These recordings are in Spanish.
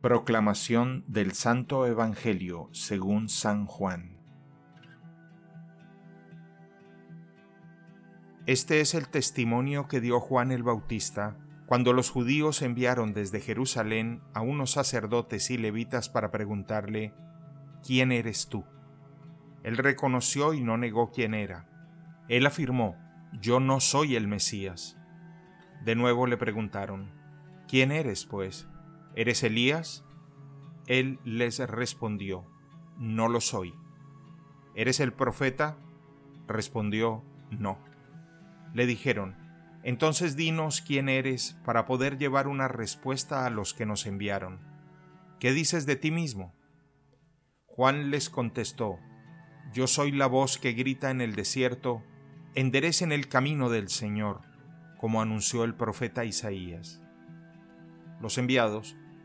Proclamación del Santo Evangelio según San Juan. Este es el testimonio que dio Juan el Bautista cuando los judíos enviaron desde Jerusalén a unos sacerdotes y levitas para preguntarle, ¿quién eres tú? Él reconoció y no negó quién era. Él afirmó, yo no soy el Mesías. De nuevo le preguntaron, ¿quién eres, pues? ¿Eres Elías? Él les respondió, No lo soy. ¿Eres el profeta? Respondió, No. Le dijeron, Entonces dinos quién eres para poder llevar una respuesta a los que nos enviaron. ¿Qué dices de ti mismo? Juan les contestó, Yo soy la voz que grita en el desierto, enderecen el camino del Señor, como anunció el profeta Isaías. Los enviados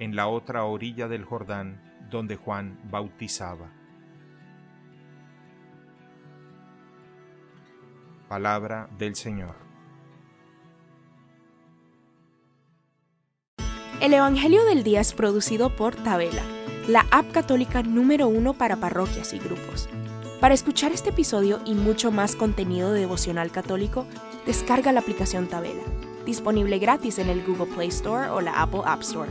en la otra orilla del Jordán donde Juan bautizaba. Palabra del Señor. El Evangelio del Día es producido por Tabela, la app católica número uno para parroquias y grupos. Para escuchar este episodio y mucho más contenido devocional católico, descarga la aplicación Tabela, disponible gratis en el Google Play Store o la Apple App Store.